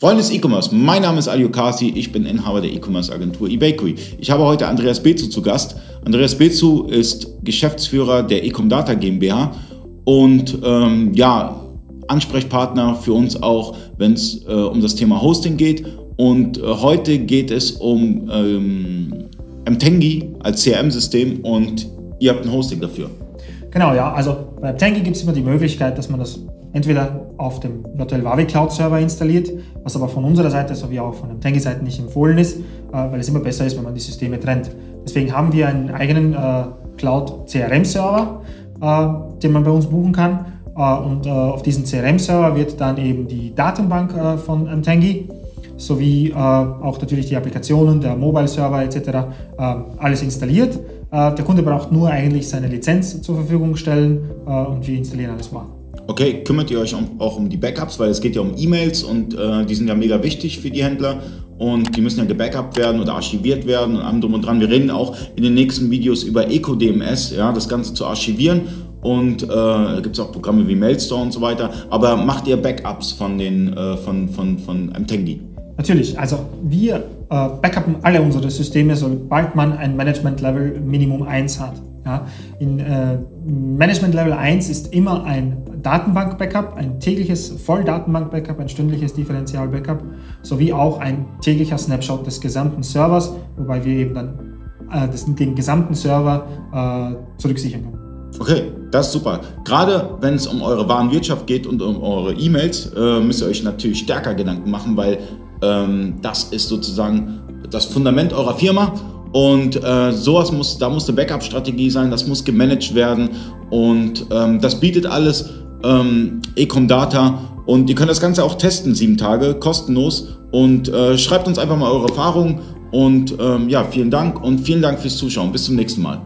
Freunde des E-Commerce, mein Name ist Alio Kasi, ich bin Inhaber der E-Commerce-Agentur eBakery. Ich habe heute Andreas Bezu zu Gast. Andreas Bezu ist Geschäftsführer der Ecom Data GmbH und ähm, ja, Ansprechpartner für uns auch, wenn es äh, um das Thema Hosting geht. Und äh, heute geht es um ähm, Mtengi als CRM-System und ihr habt ein Hosting dafür. Genau, ja. Also bei Mtengi gibt es immer die Möglichkeit, dass man das entweder auf dem Virtual Huawei Cloud Server installiert, was aber von unserer Seite sowie auch von der Tangy Seite nicht empfohlen ist, äh, weil es immer besser ist, wenn man die Systeme trennt. Deswegen haben wir einen eigenen äh, Cloud CRM Server, äh, den man bei uns buchen kann. Und auf diesen CRM Server wird dann eben die Datenbank von Tangy sowie auch natürlich die Applikationen, der Mobile Server etc. alles installiert. Der Kunde braucht nur eigentlich seine Lizenz zur Verfügung stellen und wir installieren alles mal. Okay, kümmert ihr euch auch um die Backups, weil es geht ja um E-Mails und äh, die sind ja mega wichtig für die Händler und die müssen ja gebackupt werden oder archiviert werden und allem drum und dran. Wir reden auch in den nächsten Videos über EcoDMS, ja, das Ganze zu archivieren und äh, gibt es auch Programme wie Mailstore und so weiter. Aber macht ihr Backups von den äh, von, von, von Mtengi? Natürlich, also wir äh, backuppen alle unsere Systeme, sobald man ein Management Level Minimum 1 hat. Ja, in äh, Management Level 1 ist immer ein Datenbank-Backup, ein tägliches Voll-Datenbank-Backup, ein stündliches Differential-Backup sowie auch ein täglicher Snapshot des gesamten Servers, wobei wir eben dann äh, das, den gesamten Server äh, zurücksichern können. Okay, das ist super. Gerade wenn es um eure Warenwirtschaft geht und um eure E-Mails, äh, müsst ihr euch natürlich stärker Gedanken machen, weil ähm, das ist sozusagen das Fundament eurer Firma. Und äh, sowas muss, da muss eine Backup-Strategie sein, das muss gemanagt werden. Und ähm, das bietet alles ähm, Ecom Data. Und ihr könnt das Ganze auch testen, sieben Tage, kostenlos. Und äh, schreibt uns einfach mal eure Erfahrungen. Und ähm, ja, vielen Dank und vielen Dank fürs Zuschauen. Bis zum nächsten Mal.